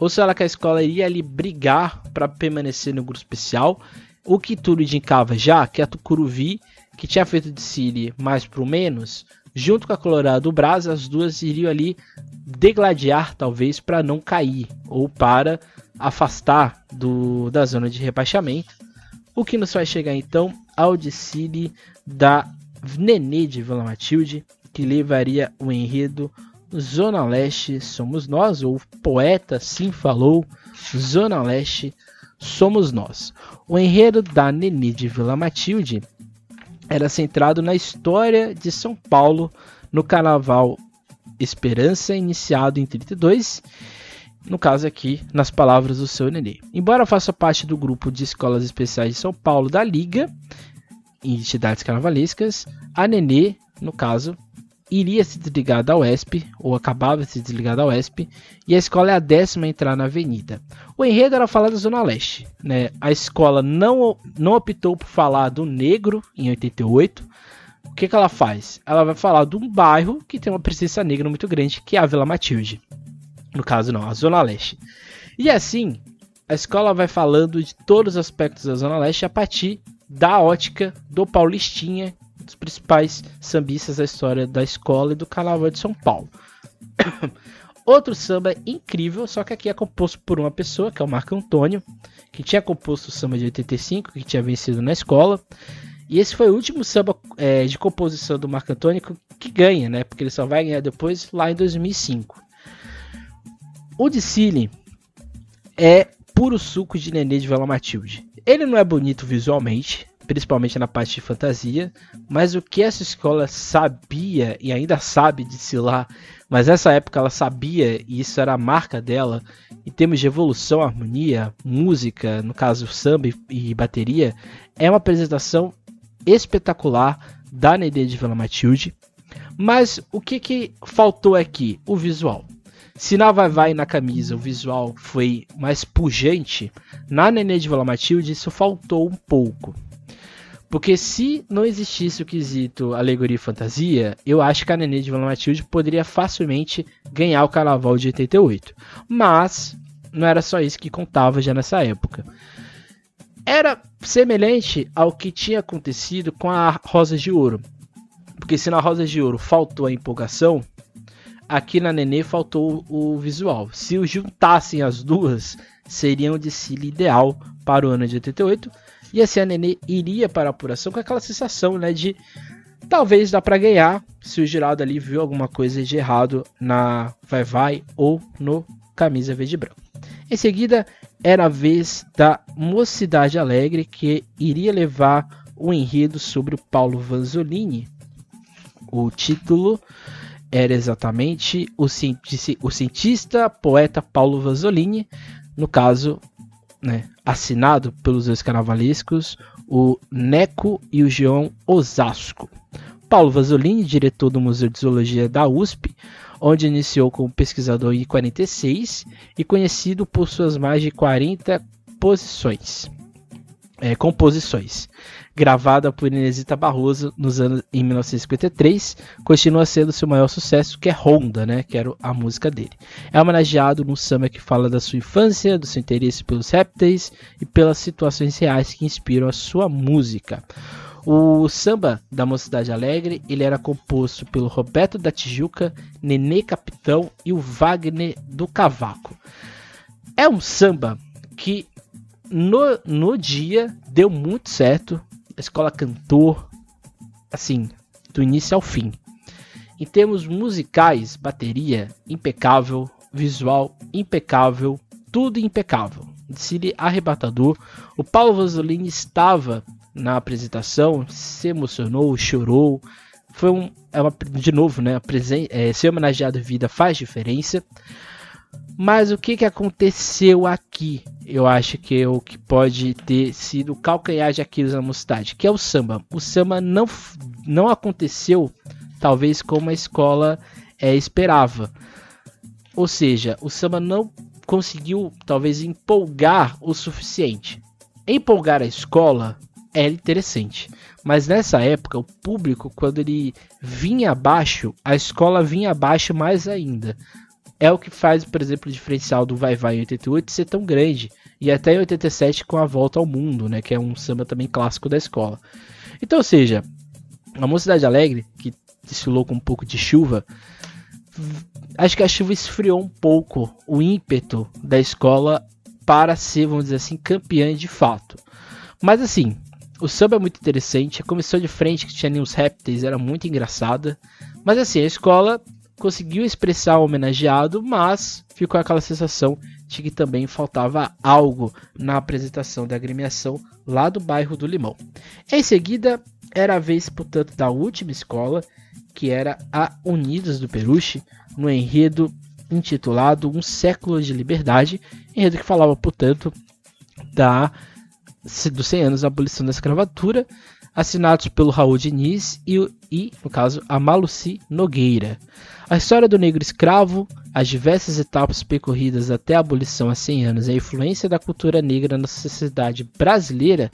Ou será que a escola iria ali brigar para permanecer no grupo especial? O que tudo indicava já que a Tucuruvi que tinha feito de Siri mais pro menos, junto com a Colorado Brás, as duas iriam ali degladiar, talvez, para não cair ou para afastar do, da zona de rebaixamento. O que nos vai chegar então ao desfile da Nenê de Vila Matilde, que levaria o enredo Zona Leste Somos Nós, ou Poeta Sim Falou, Zona Leste Somos Nós. O enredo da Nenê de Vila Matilde era centrado na história de São Paulo no Carnaval Esperança, iniciado em 32, no caso aqui, nas palavras do seu Nenê. Embora faça parte do grupo de escolas especiais de São Paulo da Liga, entidades carnavalescas, a Nenê, no caso, iria se desligar da UESP, ou acabava de se desligar da UESP, e a escola é a décima a entrar na avenida. O enredo era falar da Zona Leste. Né? A escola não, não optou por falar do negro em 88. O que, que ela faz? Ela vai falar de um bairro que tem uma presença negra muito grande, que é a Vila Matilde. No caso, não, a Zona Leste. E assim, a escola vai falando de todos os aspectos da Zona Leste a partir da ótica do Paulistinha, dos principais sambistas da história da escola e do Carnaval de São Paulo. [COUGHS] Outro samba incrível, só que aqui é composto por uma pessoa, que é o Marco Antônio, que tinha composto o samba de 85, que tinha vencido na escola. E esse foi o último samba é, de composição do Marco Antônio que ganha, né? Porque ele só vai ganhar depois lá em 2005. O de Cine é puro suco de Nenê de Vela Matilde. Ele não é bonito visualmente, principalmente na parte de fantasia, mas o que essa escola sabia e ainda sabe de lá, mas nessa época ela sabia e isso era a marca dela, em termos de evolução, harmonia, música, no caso samba e bateria, é uma apresentação espetacular da Nedê de Vila Matilde. Mas o que, que faltou aqui? O visual. Se na Vai Vai na camisa o visual foi mais pujante, na Nenê de Vila Matilde isso faltou um pouco. Porque se não existisse o quesito alegoria e fantasia, eu acho que a Nenê de Vila Matilde poderia facilmente ganhar o carnaval de 88. Mas não era só isso que contava já nessa época. Era semelhante ao que tinha acontecido com a Rosa de Ouro. Porque se na Rosa de Ouro faltou a empolgação, aqui na Nenê faltou o visual. Se juntassem as duas, seria um desfile ideal para o ano de 88 e assim a Nenê iria para a apuração com aquela sensação, né, de talvez dá para ganhar se o jurado ali viu alguma coisa de errado na Vai Vai ou no Camisa Verde Branco. Em seguida, era a vez da Mocidade Alegre, que iria levar o enredo sobre o Paulo Vanzolini. O título era exatamente o cientista, o cientista poeta Paulo Vanzolini, no caso, né, assinado pelos dois carnavalescos, o Neco e o João Osasco. Paulo Vasolini, diretor do Museu de Zoologia da USP, onde iniciou como pesquisador em 46 e conhecido por suas mais de 40 posições, é, composições gravada por Inesita Barroso nos anos em 1953, continua sendo seu maior sucesso, que é Honda, né, que era a música dele. É homenageado no samba que fala da sua infância, do seu interesse pelos répteis e pelas situações reais que inspiram a sua música. O samba da Mocidade Alegre ele era composto pelo Roberto da Tijuca, Nenê Capitão e o Wagner do Cavaco. É um samba que no, no dia deu muito certo. A escola cantou assim, do início ao fim. Em termos musicais, bateria impecável, visual impecável, tudo impecável. Desfile arrebatador. O Paulo Vasolini estava na apresentação, se emocionou, chorou. Foi um, é uma, de novo, né? É, ser homenageado vida faz diferença. Mas o que, que aconteceu aqui? Eu acho que é o que pode ter sido o calcanhar de Aquiles na mocidade, que é o samba. O samba não, não aconteceu, talvez, como a escola é, esperava. Ou seja, o samba não conseguiu, talvez, empolgar o suficiente. Empolgar a escola é interessante. Mas nessa época, o público, quando ele vinha abaixo, a escola vinha abaixo mais ainda. É o que faz, por exemplo, o diferencial do Vai Vai em 88 ser tão grande. E até em 87 com a Volta ao Mundo, né? Que é um samba também clássico da escola. Então, ou seja, a Mocidade Alegre, que desfilou com um pouco de chuva, acho que a chuva esfriou um pouco o ímpeto da escola para ser, vamos dizer assim, campeã de fato. Mas assim, o samba é muito interessante, a comissão de frente que tinha ali os répteis era muito engraçada. Mas assim, a escola conseguiu expressar o homenageado, mas ficou aquela sensação de que também faltava algo na apresentação da agremiação lá do bairro do Limão. Em seguida, era a vez, portanto, da última escola, que era a Unidos do Peruche, no enredo intitulado Um Século de Liberdade, enredo que falava, portanto, da dos 100 anos da abolição da escravatura, assinados pelo Raul Diniz e, e no caso, a Maluci Nogueira. A história do negro escravo, as diversas etapas percorridas até a abolição há 100 anos e a influência da cultura negra na sociedade brasileira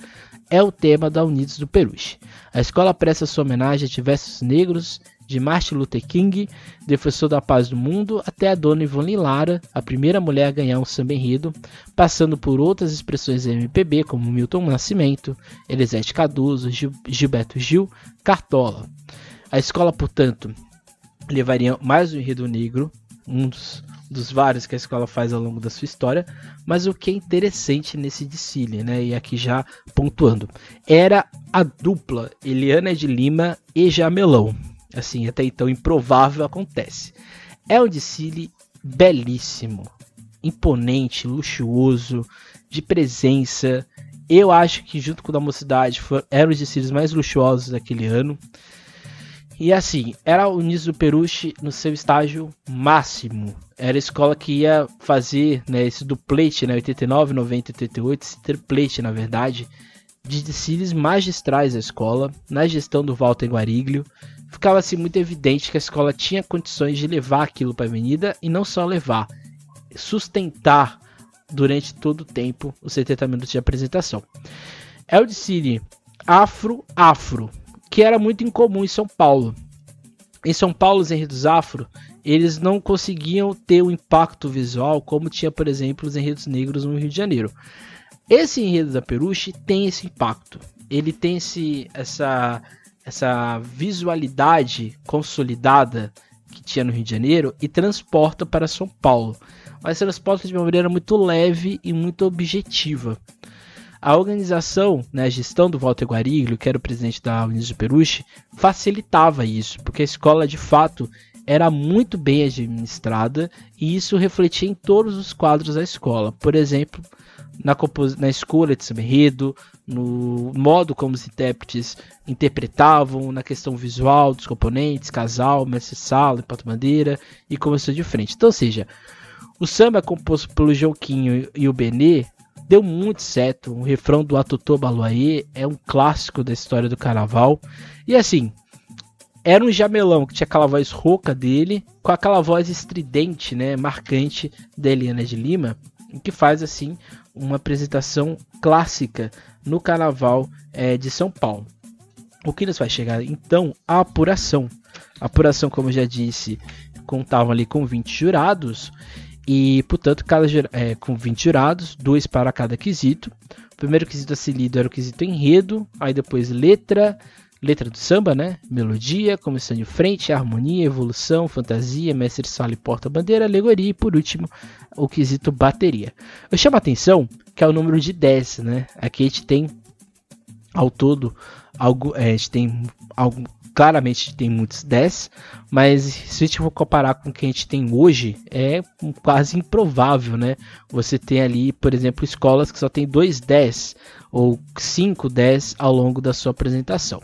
é o tema da Unidos do Peruche. A escola presta sua homenagem a diversos negros, de Martin Luther King, defensor da paz do mundo, até a dona Ivone Lara, a primeira mulher a ganhar um samba enredo, passando por outras expressões MPB como Milton Nascimento, Elisete Cardoso, Gil, Gilberto Gil, Cartola. A escola, portanto, levaria mais um enredo negro, um dos, dos, vários que a escola faz ao longo da sua história, mas o que é interessante nesse desfile, né, e aqui já pontuando, era a dupla Eliana de Lima e Jamelão. Assim, até então improvável acontece. É um desfile belíssimo, imponente, luxuoso, de presença. Eu acho que junto com o da mocidade eram os desfiles mais luxuosos daquele ano. E assim, era o Niso do Peruche no seu estágio máximo. Era a escola que ia fazer né, esse duplete, né, 89, 90 88, esse triplete, na verdade, de desfiles magistrais da escola, na gestão do Walter Guariglio. Ficava assim muito evidente que a escola tinha condições de levar aquilo para a avenida e não só levar, sustentar durante todo o tempo os 70 minutos de apresentação. É o desfile afro-afro, que era muito incomum em São Paulo. Em São Paulo, os enredos afro, eles não conseguiam ter o impacto visual como tinha, por exemplo, os enredos negros no Rio de Janeiro. Esse enredo da Peruche tem esse impacto. Ele tem esse, essa, essa visualidade consolidada que tinha no Rio de Janeiro e transporta para São Paulo. Mas transporta de uma maneira muito leve e muito objetiva. A organização, né, a gestão do Walter Guariglio, que era o presidente da Unisio Peruche, facilitava isso, porque a escola de fato era muito bem administrada e isso refletia em todos os quadros da escola. Por exemplo, na, na escolha de enredo, no modo como os intérpretes interpretavam, na questão visual dos componentes, casal, mestre-sala, porta-bandeira e começou de frente. Então, ou seja, o samba composto pelo Joaquinho e o Benê deu muito certo. O refrão do Atutô Baluaê é um clássico da história do carnaval. E assim, era um jamelão que tinha aquela voz rouca dele, com aquela voz estridente, né, marcante da Eliana de Lima, que faz assim uma apresentação clássica no carnaval é, de São Paulo. O que nos vai chegar então a apuração. A apuração, como eu já disse, contavam ali com 20 jurados E, portanto, cada, é, com 20 jurados, dois para cada quesito. O primeiro quesito a ser lido era o quesito enredo, aí depois letra, letra do samba, né? Melodia, comissão de frente, harmonia, evolução, fantasia, mestre sala e porta-bandeira, alegoria e, por último, o quesito bateria. Eu chamo a atenção que é o número de 10, né? Aqui a gente tem ao todo algo, é, a gente tem algo claramente tem muitos 10, mas se a gente for comparar com o que a gente tem hoje, é quase improvável, né? Você tem ali, por exemplo, escolas que só tem dois 10 ou 5 10 ao longo da sua apresentação.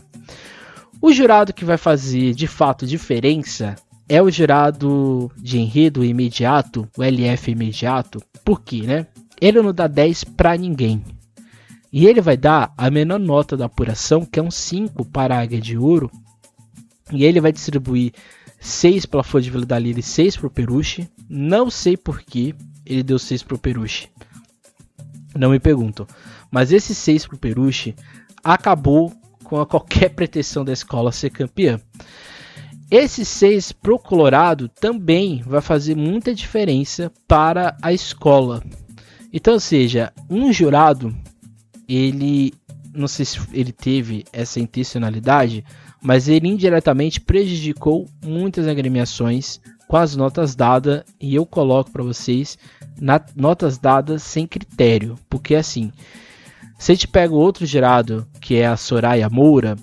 O jurado que vai fazer de fato diferença é o jurado de enredo imediato, o LF imediato, por quê, né? Ele não dá 10 para ninguém. E ele vai dar a menor nota da apuração, que é um 5 para a Águia de Ouro, e ele vai distribuir 6 para a Flor de Vila da Lira e 6 para o Peruche. Não sei por que ele deu 6 para o Peruche. Não me perguntam. Mas esse 6 para o Peruche acabou com qualquer [LAUGHS] pretensão da escola ser campeã. Esse 6 para o Colorado também vai fazer muita diferença para a escola. Então, seja, um jurado, ele não sei se ele teve essa intencionalidade, mas ele indiretamente prejudicou muitas agremiações com as notas dadas e eu coloco para vocês na, notas dadas sem critério, porque assim, se a gente pega outro gerado, que é a Soraya Moura,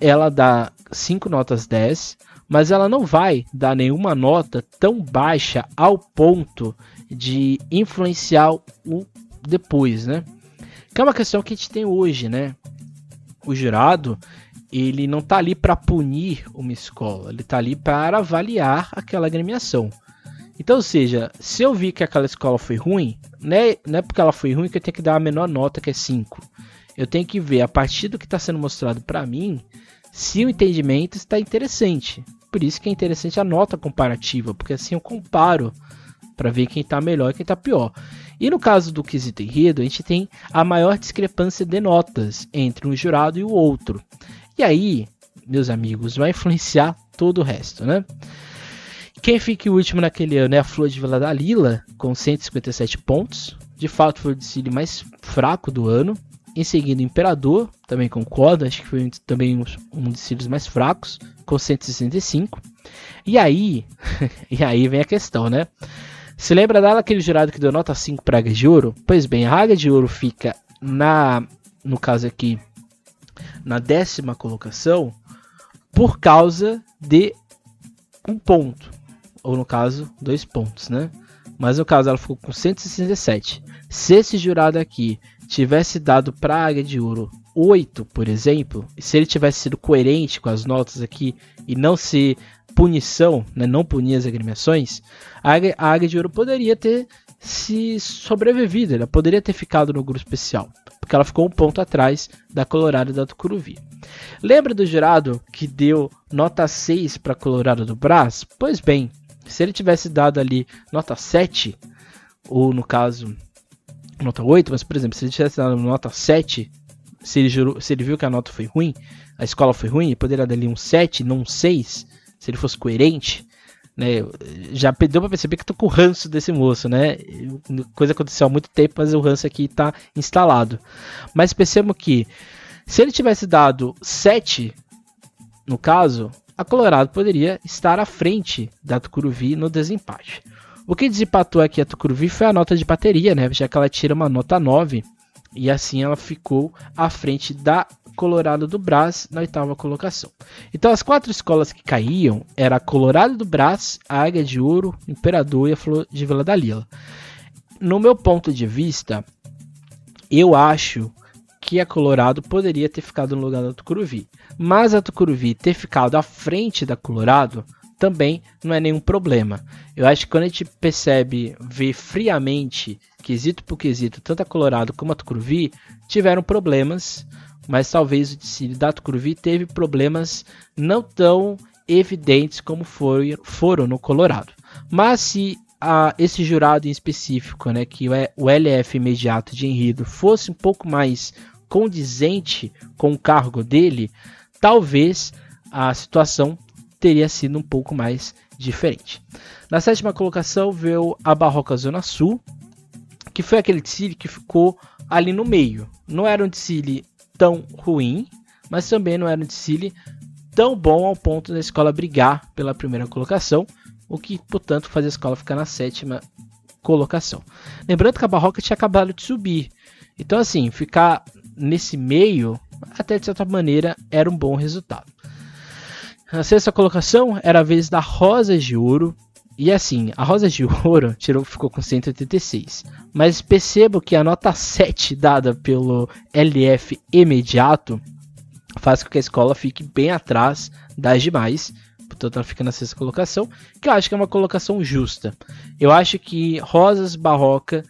ela dá 5 notas 10, mas ela não vai dar nenhuma nota tão baixa ao ponto de influenciar o depois, né? Que é uma questão que a gente tem hoje, né? O jurado, ele não está ali para punir uma escola, ele está ali para avaliar aquela agremiação. Então, ou seja, se eu vi que aquela escola foi ruim, né, não é porque ela foi ruim que eu tenho que dar a menor nota, que é 5. Eu tenho que ver, a partir do que está sendo mostrado para mim, se o entendimento está interessante. Por isso que é interessante a nota comparativa, porque assim eu comparo para ver quem está melhor e quem está pior. E no caso do quesito enredo, a gente tem a maior discrepância de notas entre um jurado e o outro. E aí, meus amigos, vai influenciar todo o resto, né? Quem fica em último naquele ano é a Flor de Vila da Lila, com 157 pontos. De fato, foi o desfile mais fraco do ano. Em seguida, o Imperador, também concordo, acho que foi também um, um dos desfiles mais fracos, com 165. E aí, [LAUGHS] e aí vem a questão, né? Se lembra daquele jurado que deu nota 5 para Águia de Ouro? Pois bem, a Águia de Ouro fica na, no caso aqui, na décima colocação por causa de um ponto, ou no caso, dois pontos, né? Mas no caso ela ficou com 167. Se esse jurado aqui tivesse dado para a Águia de Ouro 8, por exemplo, e se ele tivesse sido coerente com as notas aqui e não ser punição, né, não punir as agremiações, a Águia, a Águia de Ouro poderia ter se sobrevivido, ela poderia ter ficado no grupo especial porque ela ficou um ponto atrás da Colorado e da Tucuruvi. Lembra do jurado que deu nota 6 para Colorado do Brás? Pois bem, se ele tivesse dado ali nota 7, ou no caso nota 8, mas por exemplo, se ele tivesse dado nota 7, se ele, jurou, se ele viu que a nota foi ruim, a escola foi ruim, ele poderia dar ali um 7, não um 6, se ele fosse coerente. Né, já deu para perceber que tô com o ranço desse moço, né? Coisa aconteceu há muito tempo, mas o ranço aqui está instalado. Mas percebam que se ele tivesse dado 7, no caso, a Colorado poderia estar à frente da Tucuruvi no desempate. O que desempatou aqui a Tucuruvi foi a nota de bateria, né? Já que ela tira uma nota 9 e assim ela ficou à frente da Colorado do Brás na oitava colocação. Então as quatro escolas que caíam era a Colorado do Brás, a Águia de Ouro, Imperador e a Flor de Vila da Lila. No meu ponto de vista, eu acho que a Colorado poderia ter ficado no lugar da Tucuruvi. Mas a Tucuruvi ter ficado à frente da Colorado também não é nenhum problema. Eu acho que quando a gente percebe, vê friamente, quesito por quesito, tanto a Colorado como a Tucuruvi tiveram problemas, mas talvez o desfile da Tucuruvi teve problemas não tão evidentes como foi, foram no Colorado. Mas se a, esse jurado em específico, né, que o LF imediato de enredo, fosse um pouco mais condizente com o cargo dele, talvez a situação teria sido um pouco mais diferente. Na sétima colocação veio a Barroca Zona Sul, que foi aquele desfile que ficou ali no meio. Não era um desfile tão ruim, mas também não era um desfile tão bom ao ponto da escola brigar pela primeira colocação, o que, portanto, fazia a escola ficar na sétima colocação. Lembrando que a Barroca tinha acabado de subir. Então, assim, ficar nesse meio, até de certa maneira, era um bom resultado. A sexta colocação era a vez da Rosas de Ouro. E assim, a Rosas de Ouro [LAUGHS] tirou, ficou com 186. Mas percebo que a nota 7 dada pelo LF imediato faz com que a escola fique bem atrás das demais. Portanto, ela fica na sexta colocação, que eu acho que é uma colocação justa. Eu acho que Rosas Barroca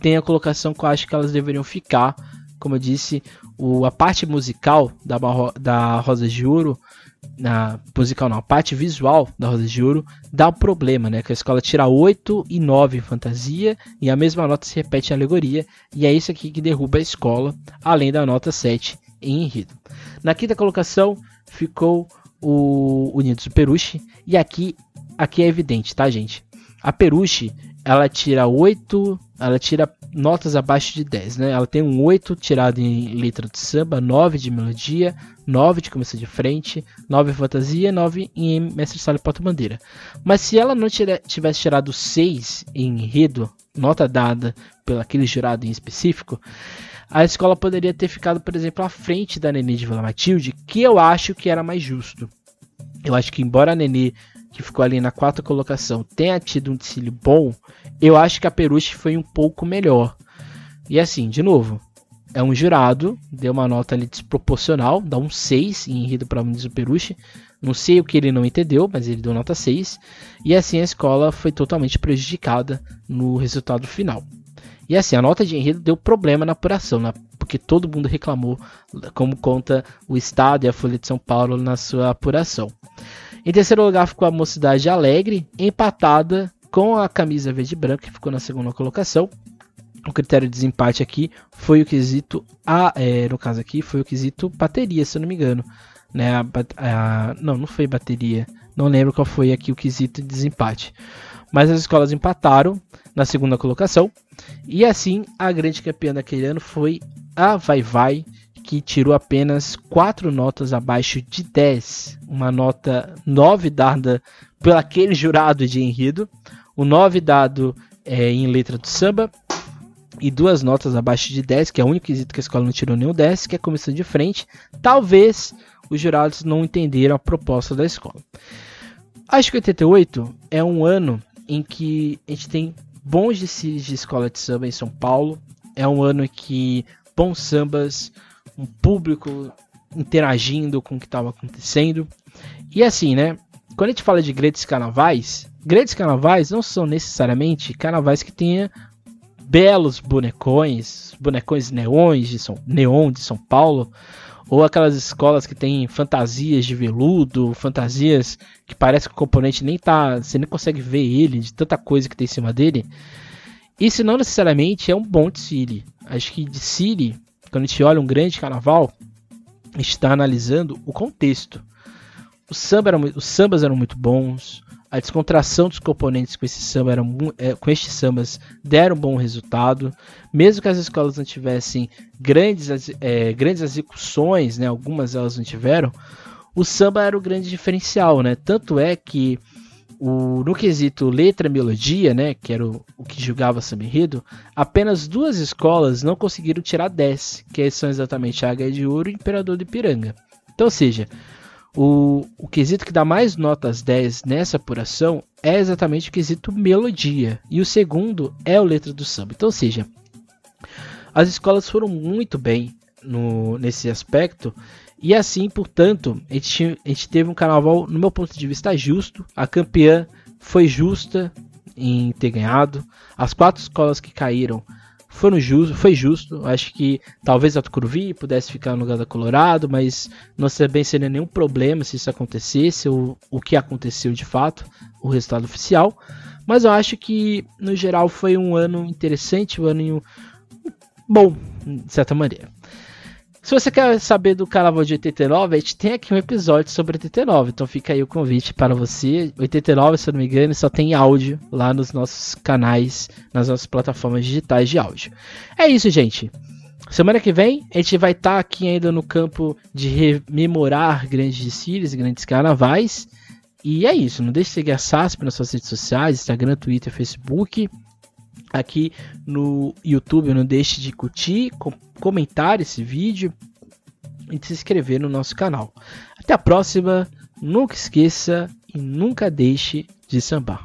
tem a colocação que eu acho que elas deveriam ficar. Como eu disse, o, a parte musical da, da Rosas de Ouro na musical não, a parte visual da Rosa de Ouro dá um problema, né? Que a escola tira 8 e 9 em fantasia e a mesma nota se repete em alegoria, e é isso aqui que derruba a escola, além da nota 7 em enredo. Na quinta colocação ficou o Unidos do Peruche, e aqui, aqui é evidente, tá, gente? A Peruche, ela tira 8, ela tira notas abaixo de 10, né? Ela tem um 8 tirado em letra de samba, 9 de melodia, 9 de começo de frente, 9 em fantasia, 9 em mestre sala e porta-bandeira. Mas se ela não tira, tivesse tirado 6 em enredo, nota dada pelo aquele jurado em específico, a escola poderia ter ficado, por exemplo, à frente da Nenê de Vila Matilde, que eu acho que era mais justo. Eu acho que, embora a Nenê, que ficou ali na quarta colocação, tenha tido um desfile bom, eu acho que a Peruche foi um pouco melhor. E assim, de novo, é um jurado, deu uma nota ali desproporcional, dá um 6 em enredo para o Peruche. Não sei o que ele não entendeu, mas ele deu nota 6. E assim a escola foi totalmente prejudicada no resultado final. E assim, a nota de enredo deu problema na apuração, né? porque todo mundo reclamou, como conta o Estado e a Folha de São Paulo na sua apuração. Em terceiro lugar ficou a Mocidade Alegre, empatada com a camisa verde e branca, que ficou na segunda colocação. O critério de desempate aqui foi o quesito A, é, no caso aqui, foi o quesito bateria, se eu não me engano. Né? A, a, não, não foi bateria. Não lembro qual foi aqui o quesito de desempate. Mas as escolas empataram na segunda colocação. E assim, a grande campeã daquele ano foi a Vai Vai, que tirou apenas 4 notas abaixo de 10. Uma nota 9 dada por aquele jurado de enredo, o 9 dado é, em letra do samba e duas notas abaixo de 10, que é o único quesito que a escola não tirou nenhum 10, que é a comissão de frente. Talvez os jurados não entenderam a proposta da escola. Acho que 88 é um ano em que a gente tem bons desfiles de escola de samba em São Paulo. É um ano que bons sambas, um público interagindo com o que estava acontecendo. E assim, né? Quando a gente fala de grandes carnavais, grandes carnavais não são necessariamente carnavais que tenha belos bonecões, bonecões neões de São, neon de São Paulo, ou aquelas escolas que tem fantasias de veludo, fantasias que parece que o componente nem tá, você nem consegue ver ele de tanta coisa que tem em cima dele. Isso não necessariamente é um bom desfile. Acho que desfile, quando a gente olha um grande carnaval, está analisando o contexto. O samba os sambas eram muito bons, a descontração dos componentes com, esse samba era, é, com estes sambas deram um bom resultado. Mesmo que as escolas não tivessem grandes, é, grandes execuções, né, algumas elas não tiveram, o samba era o grande diferencial. Né? Tanto é que o, no quesito letra e melodia, né, que era o, o que julgava samba enredo, apenas duas escolas não conseguiram tirar 10, que são exatamente a Águia de Ouro e o Imperador de Piranga. Então, ou seja, o, o quesito que dá mais notas 10 nessa apuração é exatamente o quesito melodia. E o segundo é o letra do samba. Então, ou seja, as escolas foram muito bem no, nesse aspecto. E assim, portanto, a gente, a gente teve um carnaval, no meu ponto de vista, justo. A campeã foi justa em ter ganhado. As quatro escolas que caíram foram justo, foi justo. Acho que talvez a Tucuruvi pudesse ficar no lugar da Colorado, mas não bem seria nenhum problema se isso acontecesse, ou o que aconteceu de fato, o resultado oficial. Mas eu acho que, no geral, foi um ano interessante, um ano bom, de certa maneira. Se você quer saber do carnaval de 89, a gente tem aqui um episódio sobre 89. Então fica aí o convite para você. 89, se eu não me engano, só tem áudio lá nos nossos canais, nas nossas plataformas digitais de áudio. É isso, gente. Semana que vem a gente vai estar tá aqui ainda no campo de rememorar grandes desfiles, grandes carnavais. E é isso. Não deixe de seguir a SASP nas suas redes sociais, Instagram, Twitter, Facebook aqui no YouTube. Não deixe de curtir, comentar esse vídeo e de se inscrever no nosso canal. Até a próxima. Nunca esqueça e nunca deixe de sambar.